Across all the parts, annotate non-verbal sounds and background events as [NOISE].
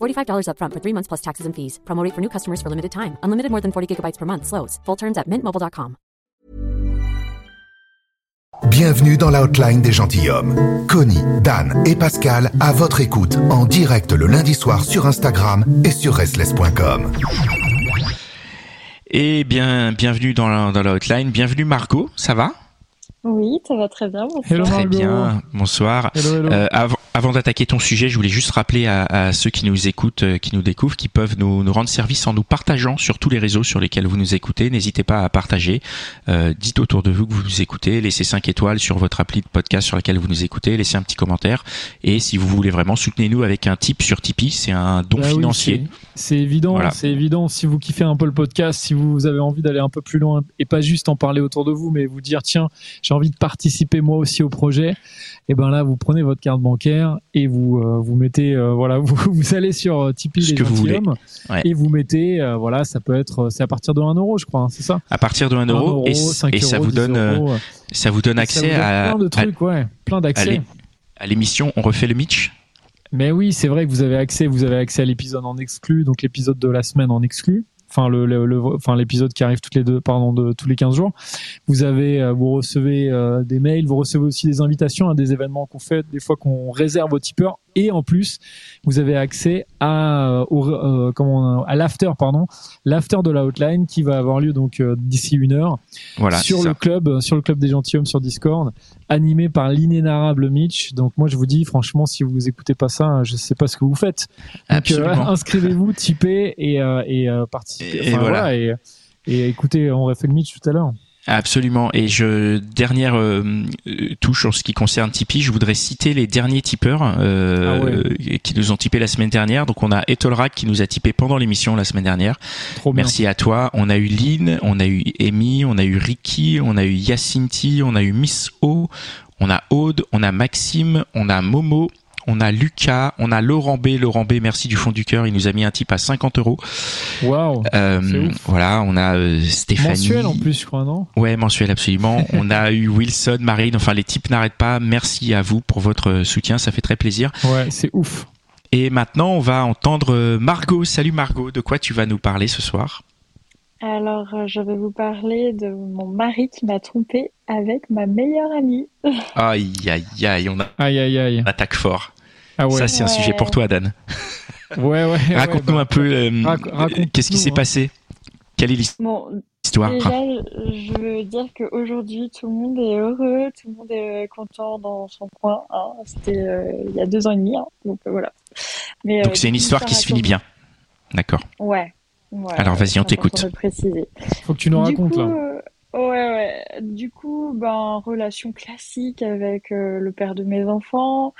$45 upfront for three months plus taxes and fees. Promo rate for new customers for limited time. Unlimited more than 40 gigabytes per month. Slows. Full terms at mintmobile.com. Bienvenue dans l'outline des gentilshommes. Connie, Dan et Pascal à votre écoute en direct le lundi soir sur Instagram et sur restless.com. Et bien, bienvenue dans la, dans la hotline. Bienvenue Margot, ça va? Oui, ça va très bien. Bonsoir. Très Margot. bien, bonsoir. Hello, hello. Euh, avant avant d'attaquer ton sujet, je voulais juste rappeler à, à ceux qui nous écoutent, euh, qui nous découvrent, qui peuvent nous, nous rendre service en nous partageant sur tous les réseaux sur lesquels vous nous écoutez. N'hésitez pas à partager. Euh, dites autour de vous que vous nous écoutez. Laissez 5 étoiles sur votre appli de podcast sur laquelle vous nous écoutez. Laissez un petit commentaire. Et si vous voulez vraiment, soutenez-nous avec un tip sur Tipeee. C'est un don Bah financier. c'est- c'est évident, Voilà. c'est évident. Si vous kiffez un peu le podcast, si vous avez envie d'aller un peu plus loin et pas juste en parler autour de vous, mais vous dire tiens, j'ai envie de participer moi aussi au projet, et ben là vous prenez votre carte bancaire et vous euh, vous mettez euh, voilà [LAUGHS] vous, vous allez sur euh, Tipeee Ce les gentilshommes Ouais. et vous mettez euh, voilà ça peut être c'est à partir de 1 euro je crois hein, c'est ça? À partir de 1 euro, et, 5 et ça euros, vous 10 donne, euros, ça vous donne ça accès vous donne à, plein de à- trucs ouais plein d'accès à l'émission. On refait le Mitch? Mais oui, c'est vrai que vous avez accès, vous avez accès à l'épisode en exclu, donc l'épisode de la semaine en exclu. Enfin, le, l'épisode qui arrive toutes les deux, pardon, de tous les 15 jours. Vous avez, euh, vous recevez euh, des mails, vous recevez aussi des invitations à des événements qu'on fait, des fois qu'on réserve aux tipeurs. Et en plus, vous avez accès à, euh, au, euh, comment, à l'after, pardon, l'after de la outline qui va avoir lieu donc euh, d'ici une heure Voilà. sur le ça. club, sur le club des gentilshommes sur Discord, animé par l'inénarrable Mitch. Donc moi je vous dis franchement si vous écoutez pas ça, je sais pas ce que vous faites. Donc [LAUGHS] inscrivez-vous, typez et euh, et euh, participez. Et- et voilà. et, et écoutez, on refait le Mitch tout à l'heure. Absolument. Et je dernière euh, touche en ce qui concerne Tipeee, je voudrais citer les derniers tipeurs euh, Ah ouais. qui nous ont tipé la semaine dernière. Donc on a Etolrak qui nous a tipé pendant l'émission la semaine dernière. Trop bien. Merci à toi. On a eu Lynn, on a eu Amy, on a eu Ricky, on a eu Yacinti, on a eu Miss O, on a Aude, on a Maxime, on a Momo. On a Lucas, on a Laurent B. Laurent B, merci du fond du cœur. Il nous a mis un tip à 50 euros. Waouh. Euh, voilà, on a euh, Stéphanie. Mensuel en plus, je crois, non? Ouais, mensuel absolument. [LAUGHS] On a eu Wilson, Marine, enfin les types n'arrêtent pas. Merci à vous pour votre soutien, ça fait très plaisir. Ouais, c'est ouf. Et maintenant, on va entendre euh, Margot. Salut Margot, de quoi tu vas nous parler ce soir? Alors, euh, je vais vous parler de mon mari qui m'a trompée avec ma meilleure amie. [LAUGHS] Aïe, aïe, aïe, on, a- Aïe aïe aïe. on attaque fort. Ah ouais. Ça, c'est un sujet pour toi, Dan. ouais ouais. [LAUGHS] ouais, Raconte-nous bah, un peu euh, rac- raconte-nous, qu'est-ce qui s'est hein. passé? Quelle est Bon, l'histoire? déjà, je veux dire qu'aujourd'hui, tout le monde est heureux, tout le monde est content dans son coin. hein. C'était euh, il y a deux ans et demi, hein. donc euh, voilà. Mais, euh, Donc c'est une histoire qui se finit raconte- bien. D'accord. Ouais. Alors, vas-y, on t'écoute. Faut que tu nous Du racontes coup, là. euh, ouais, ouais. Du coup, ben, relation classique avec euh, le père de mes enfants.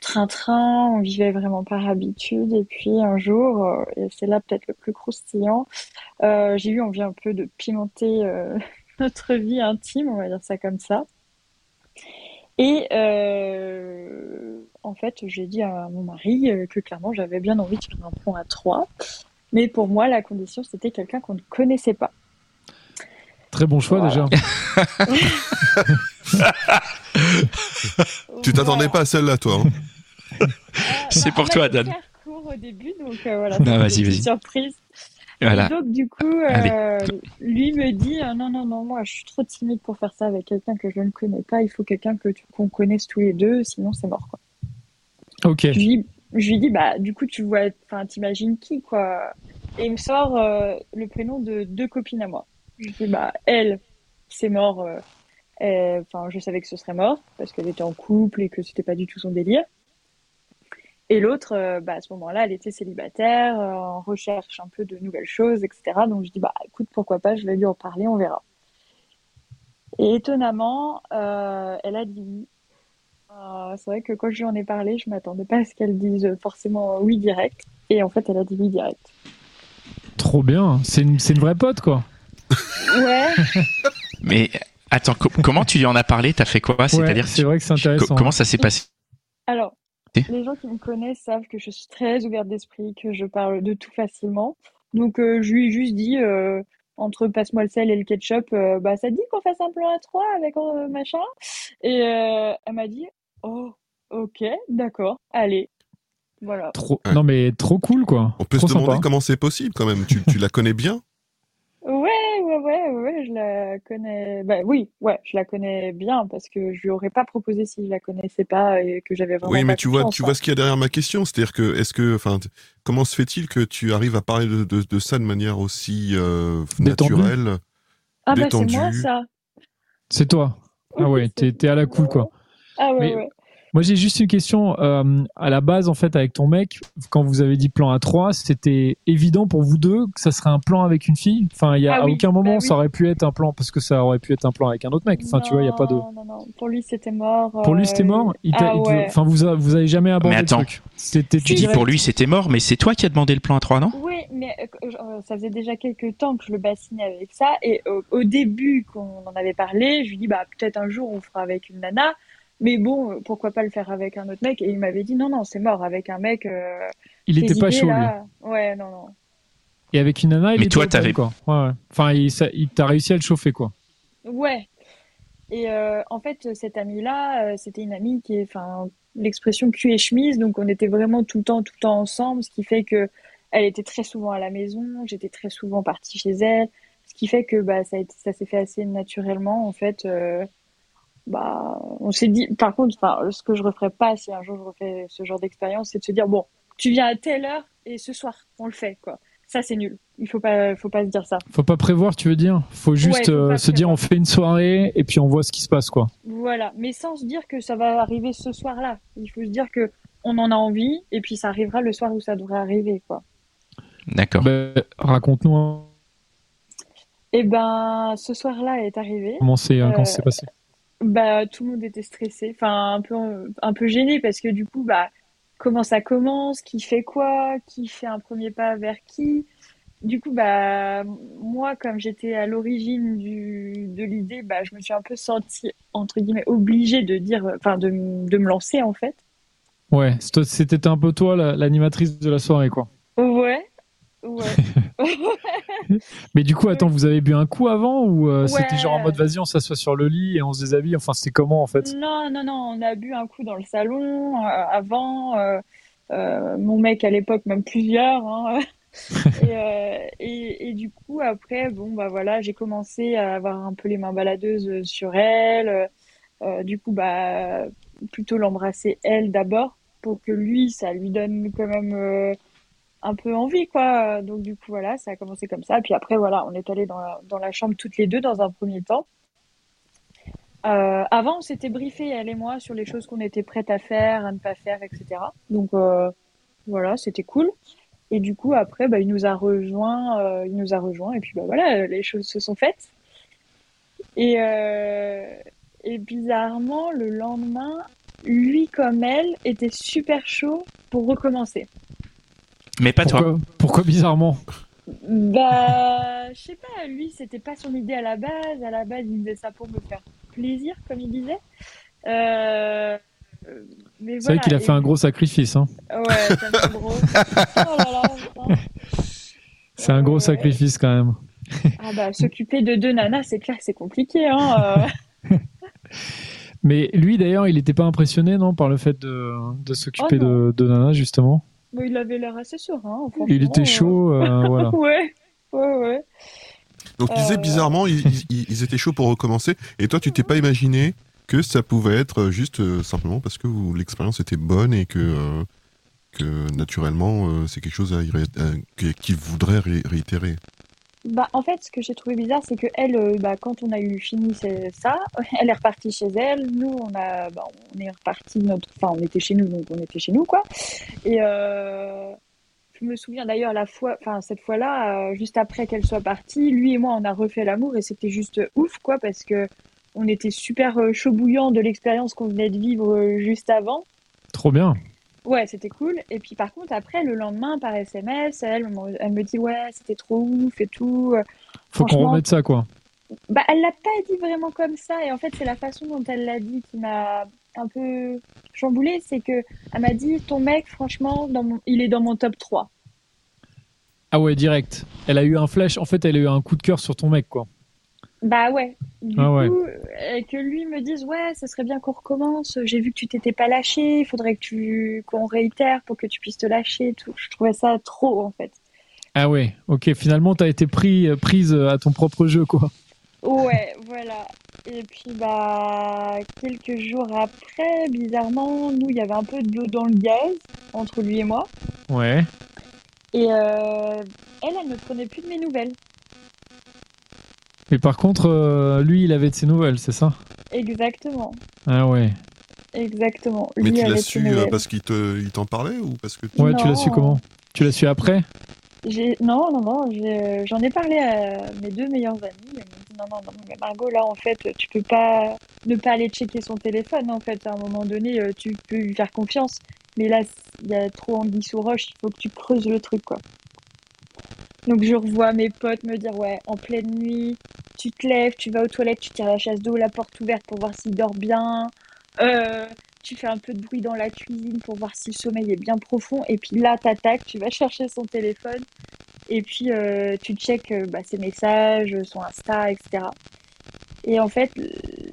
Train-train, on vivait vraiment par habitude. Et puis un jour, euh, et c'est là peut-être le plus croustillant, euh, j'ai eu envie un peu de pimenter euh, [LAUGHS] notre vie intime, on va dire ça comme ça. Et euh, en fait, j'ai dit à mon mari que clairement j'avais bien envie de faire un point à trois. Mais pour moi, la condition, c'était quelqu'un qu'on ne connaissait pas. Très bon choix Voilà. déjà. [LAUGHS] Tu t'attendais pas à celle-là, toi. hein [LAUGHS] C'est pour toi, Dan. Court au début, donc euh, voilà. Non, vas-y, une vas-y. Surprise. Voilà. Et donc du coup, euh, lui me dit euh, non non non moi je suis trop timide pour faire ça avec quelqu'un que je ne connais pas. Il faut quelqu'un que tu- qu'on connaisse tous les deux, sinon c'est mort quoi. Ok. Je je lui dis bah du coup tu vois, enfin t'imagines qui quoi Et il me sort euh, le prénom de deux copines à moi. Je dis, bah, elle, c'est mort. euh, Enfin, je savais que ce serait mort parce qu'elle était en couple et que c'était pas du tout son délire. Et l'autre, euh, bah, à ce moment-là, elle était célibataire, euh, en recherche un peu de nouvelles choses, etc. Donc je dis, bah, écoute, pourquoi pas, je vais lui en parler, on verra. Et étonnamment, elle a dit. Euh, c'est vrai que quand je lui en ai parlé, je m'attendais pas à ce qu'elle dise forcément oui direct. Et en fait, elle a dit oui direct. Trop bien. C'est une, c'est une vraie pote, quoi. Ouais. [LAUGHS] Mais attends, co- comment tu lui en as parlé? T'as fait quoi? Ouais, C'est-à-dire, c'est vrai que c'est co- intéressant. comment ça s'est passé? Alors, les gens qui me connaissent savent que je suis très ouverte d'esprit, que je parle de tout facilement. Donc, euh, je lui ai juste dit, euh, entre passe-moi le sel et le ketchup, euh, bah, ça te dit qu'on fasse un plan à trois avec euh, machin? Et euh, elle m'a dit, oh, ok, d'accord, allez. Voilà. Trop... Ouais. Non, mais trop cool, quoi. On peut trop se demander sympa. comment c'est possible quand même. Tu, tu la connais bien Ouais, ouais, ouais, ouais, je la connais. Bah oui, ouais, je la connais bien parce que je lui aurais pas proposé si je la connaissais pas et que j'avais vraiment Oui, mais pas tu vois, tu hein. vois ce qu'il y a derrière ma question. C'est-à-dire que, est-ce que, enfin, t- comment se fait-il que tu arrives à parler de, de, de ça de manière aussi euh, Détendue. naturelle Ah bah c'est moi ça. C'est toi. Ah ouais, t'es à la cool, quoi. Ah ouais, Mais- ouais. Moi, j'ai juste une question. euh, à la base, en fait, avec ton mec, quand vous avez dit plan à 3, c'était évident pour vous deux que ça serait un plan avec une fille? Enfin, il y a, Ah à oui, aucun moment, bah ça oui. aurait pu être un plan, parce que ça aurait pu être un plan avec un autre mec. Enfin, tu vois, il n'y a pas de. Non, non, non. Pour lui, c'était mort. Pour lui, c'était euh, mort? Il t'a- Ah il te- ouais. Enfin, vous, a- vous avez jamais abordé Mais attends. le truc. C'était Tu dis pour lui c'était mort, mais c'est toi qui as demandé le plan à 3, non? Oui, mais euh, euh, ça faisait déjà quelques temps que je le bassinais avec ça. Et au, au début, qu'on en avait parlé, je lui dis, bah, peut-être un jour on fera avec une nana. Mais bon, pourquoi pas le faire avec un autre mec? Et il m'avait dit, non, non, c'est mort avec un mec. euh, Il était pas idées, chaud, lui. là. Ouais, non, non. Et avec une nana, il Mais était toi, t'avais- quoi. Ouais, ouais. Enfin, il, ça- il t'a réussi à le chauffer, quoi. Ouais. Et euh, en fait, cette amie-là, euh, c'était une amie qui est, enfin, l'expression cul et chemise, donc on était vraiment tout le temps, tout le temps ensemble, ce qui fait que elle était très souvent à la maison, j'étais très souvent partie chez elle, ce qui fait que bah ça, a été- ça s'est fait assez naturellement en fait. euh, bah, on s'est dit, par contre, enfin, ce que je referais pas si un jour je refais ce genre d'expérience, c'est de se dire bon, tu viens à telle heure et ce soir on le fait quoi. Ça c'est nul. Il faut pas, faut pas se dire ça. Faut pas prévoir, tu veux dire? Faut juste Ouais, faut euh, se dire, on fait une soirée et puis on voit ce qui se passe, quoi. Voilà, mais sans se dire que ça va arriver ce soir-là. Il faut se dire que on en a envie et puis ça arrivera le soir où ça devrait arriver, quoi. D'accord. Ben, Raconte-nous un- Et ben, ce soir-là est arrivé. comment c'est euh, Euh, comment c'est passé? Bah, tout le monde était stressé, enfin un peu un peu gêné parce que du coup, bah, comment ça commence, qui fait quoi, qui fait un premier pas vers qui? Du coup, bah, moi, comme j'étais à l'origine du, de l'idée, bah, je me suis un peu sentie, entre guillemets, obligée de dire, enfin, de, de me lancer, en fait. Ouais, c'était un peu toi la- l'animatrice de la soirée, quoi. Ouais, ouais. [LAUGHS] [LAUGHS] Mais du coup, attends, vous avez bu un coup avant ou euh, c'était genre en mode vas-y, on s'assoit sur le lit et on se déshabille Enfin, c'était comment en fait? Non, non, non, on a bu un coup dans le salon euh, avant. euh, mon mec à l'époque, même plusieurs. hein. [LAUGHS] et, et, et du coup, après, bon, bah voilà, j'ai commencé à avoir un peu les mains baladeuses sur elle. Du coup, bah, plutôt l'embrasser elle d'abord pour que lui, ça lui donne quand même un peu envie, quoi. Donc, du coup, voilà, ça a commencé comme ça. Puis après, voilà, on est allé dans la, chambre toutes les deux dans un premier temps. Euh, avant, on s'était briefé, elle et moi, sur les choses qu'on était prêtes à faire, à ne pas faire, etc. Donc, euh, voilà, c'était cool. Et du coup, après, bah, il nous a rejoint, euh, il nous a rejoint, et puis bah voilà, les choses se sont faites. Et bizarrement, le lendemain, lui comme elle était super chaud pour recommencer. Mais pas toi. pourquoi, bizarrement Bah, je sais pas, lui, c'était pas son idée à la base. À la base, il faisait ça pour me faire plaisir, comme il disait. Euh, euh, mais C'est vrai voilà. qu'il a Et fait un gros sacrifice. Hein. Ouais, c'est un gros. [LAUGHS] Oh là là, putain. C'est un gros Ouais. sacrifice quand même. Ah bah, s'occuper de deux nanas, c'est clair que c'est compliqué, hein. euh. [LAUGHS] Mais lui d'ailleurs, il n'était pas impressionné non par le fait de, de s'occuper Oh, de, de Nana justement? Il avait l'air assez serein, franchement. Il était chaud, euh, [LAUGHS] voilà. Ouais, ouais, ouais. Donc tu disais Euh, bizarrement, ils, ils- ils étaient chauds pour recommencer, et toi tu t'es pas imaginé que ça pouvait être juste euh, simplement parce que l'expérience était bonne et que euh, que naturellement, euh, c'est quelque chose à, qu'il voudrait réitérer. Bah, en fait, ce que j'ai trouvé bizarre, c'est que elle, euh, bah, quand on a eu fini ça, [LAUGHS] elle est repartie chez elle. Nous, on a, bah, on est reparti notre, enfin, on était chez nous, donc on était chez nous, quoi. Et euh, je me souviens d'ailleurs la fois, enfin cette fois-là, euh, juste après qu'elle soit partie, lui et moi, on a refait l'amour et c'était juste ouf, quoi, parce que on était super chaud bouillant de l'expérience qu'on venait de vivre juste avant. Trop bien. Ouais, c'était cool. Et puis par contre, après, le lendemain, par SMS, elle, elle me dit ouais, c'était trop ouf et tout. Faut qu'on remette ça, quoi. Bah, elle l'a pas dit vraiment comme ça. Et en fait, c'est la façon dont elle l'a dit qui m'a un peu chamboulée. C'est que elle m'a dit ton mec, franchement, dans mon... il est dans mon top 3. Ah ouais, direct. Elle a eu un flash. En fait, elle a eu un coup de cœur sur ton mec, quoi. Bah ouais. Du ah coup, euh, que lui me dise ouais, ça serait bien qu'on recommence. J'ai vu que tu t'étais pas lâché. Il faudrait que tu qu'on réitère pour que tu puisses te lâcher. Tout. Je trouvais ça trop en fait. Ah ouais. Ok. Finalement, t'as été pris euh, prise à ton propre jeu quoi. Ouais, voilà. Et puis bah quelques jours après, bizarrement, nous il y avait un peu de l'eau dans le gaz entre lui et moi. Ouais. Et euh, elle, elle ne prenait plus de mes nouvelles. Mais par contre, euh, lui, il avait de ses nouvelles, c'est ça? Exactement. Ah ouais. Exactement. Mais tu l'as su euh, parce qu'il il t'en parlait ou parce que Ouais, tu l'as su comment? Tu l'as su après? Non, non, non. J'en ai, parlé à mes deux meilleurs amis. Ils m'ont dit non, non, non, mais Margot, là, en fait, tu peux pas ne pas aller checker son téléphone. En fait, à un moment donné, euh, tu peux lui faire confiance. Mais là, il y a trop anguille sous roche. Il faut que tu creuses le truc, quoi. Donc je revois mes potes me dire ouais, en pleine nuit, tu te lèves, tu vas aux toilettes, tu tires la chasse d'eau, la porte ouverte pour voir s'il dort bien. Euh, tu fais un peu de bruit dans la cuisine pour voir si le sommeil est bien profond. Et puis là, t'attaques, tu vas [LAUGHS] chercher son téléphone. Et puis euh, tu checkes euh, bah, ses messages, son Insta, etc. Et en fait,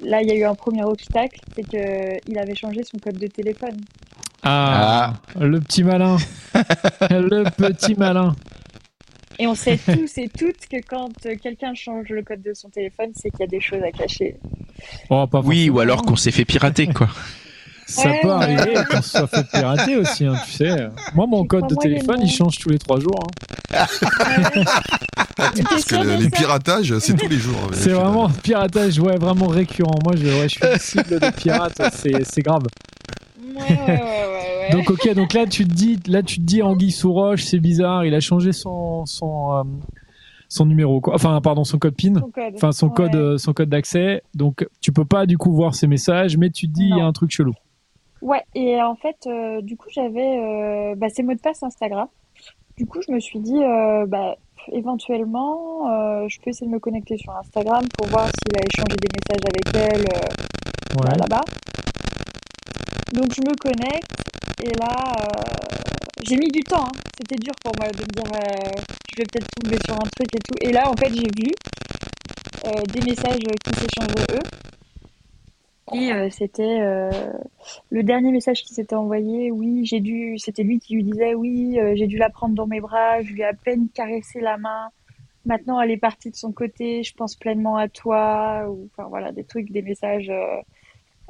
là, il y a eu un premier obstacle, c'est qu'il avait changé son code de téléphone. Ah, ah. le petit malin. [LAUGHS] le petit malin. Et on sait tous et toutes que quand quelqu'un change le code de son téléphone, c'est qu'il y a des choses à cacher. Oh, oui, ou alors qu'on s'est fait pirater, quoi. [LAUGHS] Ça peut arriver qu'on se soit fait pirater aussi, hein, tu sais. Moi, mon code de téléphone, il change tous les trois jours. Hein. [LAUGHS] Parce que les piratages, c'est tous les jours. C'est vraiment piratage, ouais, vraiment récurrent. Moi, je, ouais, je suis cible de pirates, c'est grave. Donc ok, donc là tu te dis, là tu te dis Anguille sous roche, c'est bizarre, il a changé son son euh, son numéro, quoi. enfin pardon son code PIN, enfin son code euh, son code d'accès. Donc tu peux pas du coup voir ses messages, mais tu te dis il y a un truc chelou. Ouais, et en fait euh, du coup j'avais bah, ses mots de passe Instagram. Du coup je me suis dit bah éventuellement je peux essayer de me connecter sur Instagram pour voir s'il a échangé des messages avec elle bah, là-bas. Donc je me connecte et là, euh, j'ai mis du temps. Hein. C'était dur pour moi de me dire, euh, je vais peut-être tomber sur un truc et tout. Et là, en fait, j'ai vu euh, des messages qui s'échangeaient eux. Et c'était le dernier message qui s'était envoyé. Oui, j'ai dû. C'était lui qui lui disait oui, j'ai dû la prendre dans mes bras. Je lui ai à peine caressé la main. Maintenant, elle est partie de son côté. Je pense pleinement à toi. Enfin voilà, des trucs, des messages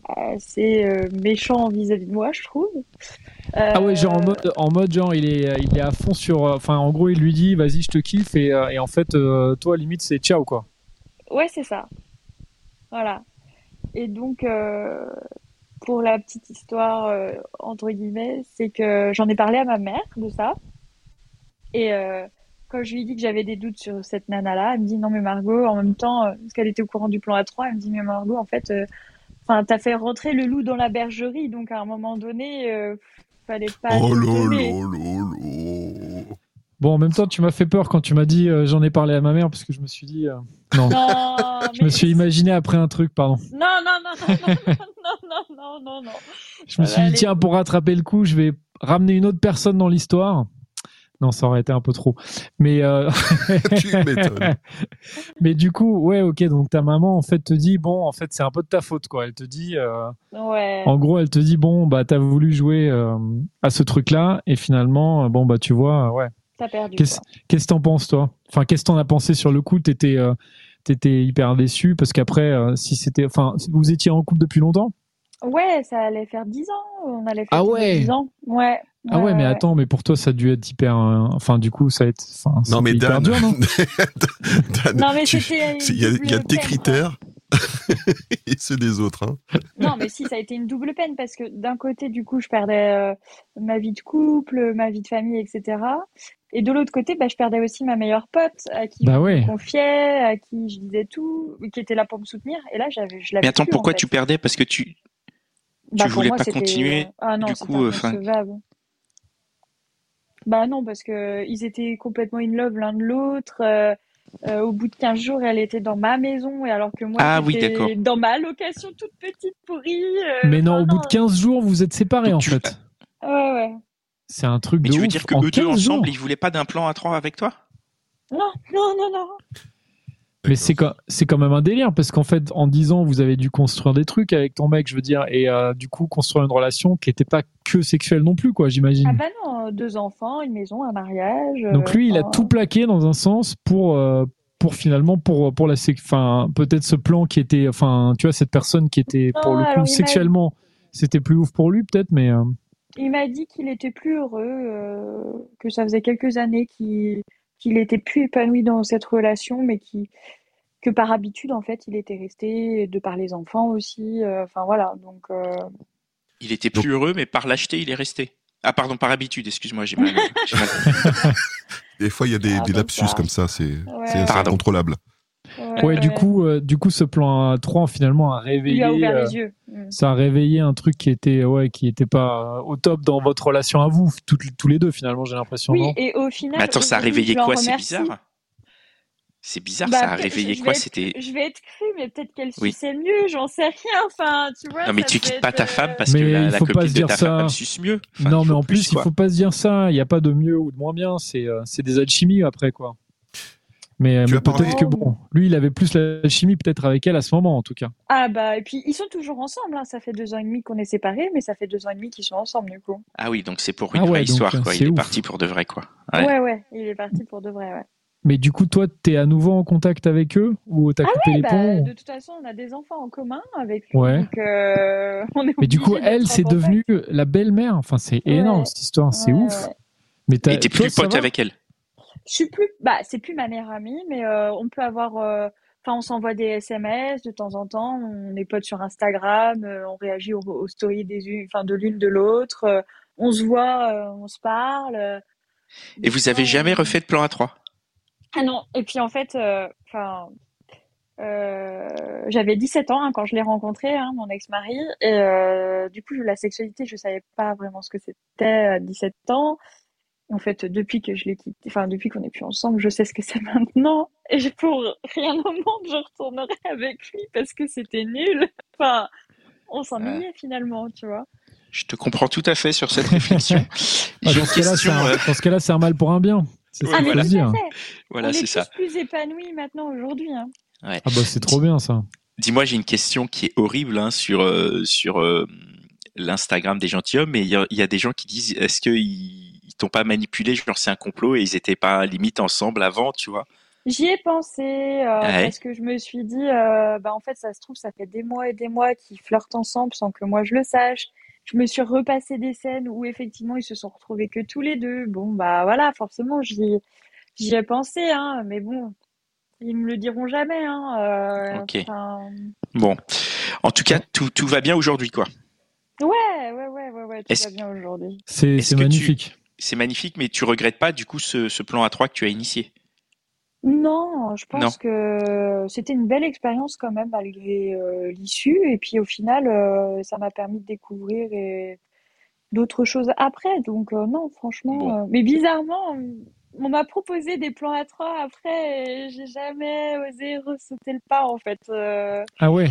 assez euh, méchant vis-à-vis de moi, je trouve. Ah ouais, genre en mode, en mode genre il est, il est à fond sur, euh, enfin en gros il lui dit vas-y je te kiffe et, euh, et en fait toi limite c'est ciao quoi. Ouais c'est ça. Voilà. Et donc pour la petite histoire entre guillemets, c'est que j'en ai parlé à ma mère de ça et quand je lui ai dit que j'avais des doutes sur cette nana là, elle me dit non mais Margot en même temps parce qu'elle était au courant du plan A3, elle me dit mais Margot en fait Enfin, t'as fait rentrer le loup dans la bergerie, donc à un moment donné, euh, fallait pas. Oh Bon, en même temps, tu m'as fait peur quand tu m'as dit euh, j'en ai parlé à ma mère parce que je me suis dit euh, non. [LAUGHS] je me suis imaginé après un truc, pardon. Non, non, non, non, non, [LAUGHS] non, non, non, non. Je me suis dit tiens pour rattraper le coup, je vais ramener une autre personne dans l'histoire. Non, ça aurait été un peu trop. Mais euh... [LAUGHS] [LAUGHS] Mais du coup, ouais, ok. Donc ta maman en fait te dit bon, en fait c'est un peu de ta faute quoi. Elle te dit, euh... ouais. en gros, elle te dit bon, bah t'as voulu jouer euh, à ce truc-là et finalement, bon bah tu vois, ouais. T'as perdu. Qu'est-ce que t'en penses toi? Enfin, qu'est-ce que t'en as pensé sur le coup? T'étais euh, t'étais hyper déçu parce qu'après, si c'était, enfin, vous étiez en couple depuis longtemps? Ouais, ça allait faire 10 ans. On allait faire Ah ouais 10 ans. Ouais. Ah ouais, mais ouais. attends, mais pour toi, ça a dû être hyper. euh, Enfin, du coup, ça a été. Enfin, Non, mais Dan, dur, non [LAUGHS] Dan, Non, mais c'était il y a, il y a tes peine, critères [LAUGHS] et ceux des autres. Hein. Non, mais si, ça a été une double peine parce que d'un côté, du coup, je perdais euh, ma vie de couple, ma vie de famille, etc. Et de l'autre côté, bah, je perdais aussi ma meilleure pote à qui Bah je ouais. me confiais, à qui je disais tout, qui était là pour me soutenir. Et là, j'avais, je l'avais Mais attends, plus, en pourquoi fait. tu perdais? Parce que tu. Bah, pour voulais moi, pas continuer, Ah non, du coup, euh, enfin- inconcevable. Bah non, parce que ils étaient complètement in love l'un de l'autre. euh, euh, au bout de 15 jours, elle était dans ma maison, et alors que moi, Ah oui, j'étais d'accord. dans ma location toute petite pourrie. euh, Mais non, au bout de 15 jours, vous êtes séparés, Donc en tu- fait. Ouais, ouais. C'est un truc Mais de tu veux ouf. dire que En eux deux 15 jours. ensemble, ils voulaient pas d'un plan à trois avec toi? Non, non, non, non. Mais c'est quand, c'est quand même un délire parce qu'en fait, en 10 ans, vous avez dû construire des trucs avec ton mec, je veux dire, et euh, du coup, construire une relation qui n'était pas que sexuelle non plus, quoi, j'imagine. Ah bah non, deux enfants, une maison, un mariage. Donc euh, lui, il a tout plaqué dans un sens pour, euh, pour finalement, pour, pour la, enfin, peut-être ce plan qui était, enfin, tu vois, cette personne qui était, pour Non, le coup, sexuellement, c'était plus ouf pour lui, peut-être, mais. euh, Il m'a dit qu'il était plus heureux, euh, que ça faisait quelques années qu'il qu'il était plus épanoui dans cette relation, mais qui que par habitude, en fait, il était resté de par les enfants aussi. euh, Enfin voilà, donc euh, Il était plus heureux, mais par lâcheté, il est resté. Ah, pardon, par habitude, excuse-moi, j'ai mal. [LAUGHS] Des fois, il y a des, Ah, des lapsus ça. comme ça, c'est Ouais. incontrôlable. Ouais, du coup, euh, du coup, ce plan 3 finalement a il réveillé, a ouvert euh, les yeux. Mm. ça a réveillé un truc qui était, ouais, qui était pas euh, au top dans votre relation à vous, tous les deux finalement, j'ai l'impression. Oui, non? et au final, Mais attends, ça a réveillé quoi? C'est bizarre. C'est bizarre, Bah, ça a réveillé quoi? C'était. Je vais être crue, mais peut-être qu'elle Oui. suçait mieux, j'en sais rien. Enfin, tu vois. Non, mais tu quittes pas ta euh, femme parce Mais que la, il la copine se de dire ta ça. femme suce mieux. Enfin, non, il mais en plus, il quoi. faut pas se dire ça. Il n'y a pas de mieux ou de moins bien. C'est euh, c'est des alchimies après, quoi. Mais, peut-être que bon, lui, il avait plus l'alchimie peut-être avec elle à ce moment, en tout cas. Ah bah et puis ils sont toujours ensemble. Hein. Ça fait deux ans et demi qu'on est séparés, mais ça fait deux ans et demi qu'ils sont ensemble du coup. Ah oui, donc c'est pour Ah une ouais, vraie donc, histoire, quoi. Il est parti pour de vrai, quoi. Ouais. Ouais ouais, il est parti pour de vrai. Ouais. Mais du coup, toi, t'es à nouveau en contact avec eux ou t'as coupé les Bah, ponts? de toute façon, on a des enfants en commun avec lui, Ouais. donc euh, [LAUGHS] on est Mais du coup, elle, c'est contact. devenu la belle-mère. Enfin, c'est énorme Ouais. cette histoire. C'est Ouais, ouf. ouais. Mais t'as- Et t'es plus pote avec elle. Je suis plus, bah c'est plus ma meilleure amie, mais euh, on peut avoir, euh, enfin on s'envoie des SMS de temps en temps, on est potes sur Instagram, euh, on réagit aux, aux stories des enfin de l'une de l'autre, on se voit, on se parle. Et vous avez jamais refait de plan à trois? Ah non, et puis en fait, enfin, euh, j'avais 17 ans hein, quand je l'ai rencontré, hein, mon ex-mari, et euh, du coup, la sexualité, je savais pas vraiment ce que c'était à 17 ans. En fait, depuis que je l'ai quitté, enfin, depuis qu'on n'est plus ensemble, je sais ce que c'est [LAUGHS] maintenant. Et pour rien au monde, je retournerai avec lui parce que c'était nul. Enfin, on s'ennuyait finalement, tu vois. Je te comprends tout à fait sur cette réflexion. [LAUGHS] Ah, dans ce cas-là, c'est question. un, euh, dans ce cas-là, c'est un mal pour un bien. C'est Ouais, ça Ah, voilà. Voilà, c'est ça. plus épanouis maintenant aujourd'hui. Hein. Ouais. Ah bah c'est trop bien ça. Dis-moi, j'ai une question qui est horrible hein, sur euh, sur euh, l'Instagram des gentilshommes, mais il y, y a des gens qui disent est-ce qu'ils ils t'ont pas manipulé, genre c'est un complot et ils étaient pas limite ensemble avant, tu vois J'y ai pensé euh, Ouais. parce que je me suis dit, euh, bah en fait, ça se trouve, ça fait des mois et des mois qu'ils flirtent ensemble sans que moi je le sache. Je me suis repassé des scènes où effectivement ils se sont retrouvés que tous les deux. Bon, bah voilà, forcément, j'y j'y ai pensé, hein, mais bon, ils me le diront jamais, hein. euh, Ok. Bon, en tout cas, tout, tout va bien aujourd'hui, quoi. ouais, ouais, ouais, ouais, ouais, tout va bien aujourd'hui. C'est tu- magnifique. C'est magnifique, mais tu regrettes pas du coup ce, ce plan à trois que tu as initié? Non, je pense Non. que c'était une belle expérience quand même malgré euh, l'issue. Et puis au final, euh, ça m'a permis de découvrir et- d'autres choses après. Donc euh, non, franchement. Bon. euh, mais bizarrement, on m'a proposé des plans à trois après et j'ai jamais osé ressauter le pas en fait. Euh, Ah ouais?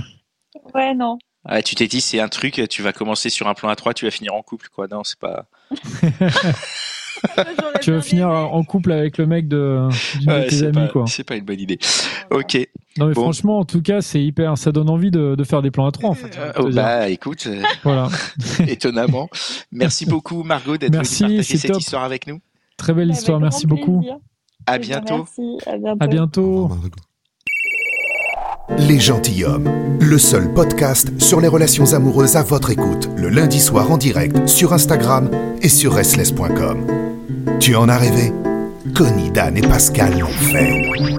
ouais, non. Ah, Tu t'es dit c'est un truc, tu vas commencer sur un plan à trois, tu vas finir en couple, quoi. Non, c'est pas. [LAUGHS] Tu vas finir en couple avec le mec de Ouais, tes c'est amis pas, quoi. c'est pas une bonne idée. Ok. Non mais Bon. franchement en tout cas c'est hyper ça donne envie de, de faire des plans à trois en fait. j'ai envie de te Oh, dire. bah écoute, euh, [LAUGHS] Voilà. [LAUGHS] étonnemment. Merci beaucoup Margot d'être venue partager c'est cette top. histoire avec nous. Très belle Avec histoire, merci beaucoup. À bien, bientôt. Merci, à bientôt. À Au bientôt. Les Gentilshommes, le seul podcast sur les relations amoureuses à votre écoute, le lundi soir en direct sur Instagram et sur restless.com. Tu en as rêvé? Connie, Dan et Pascal l'ont fait.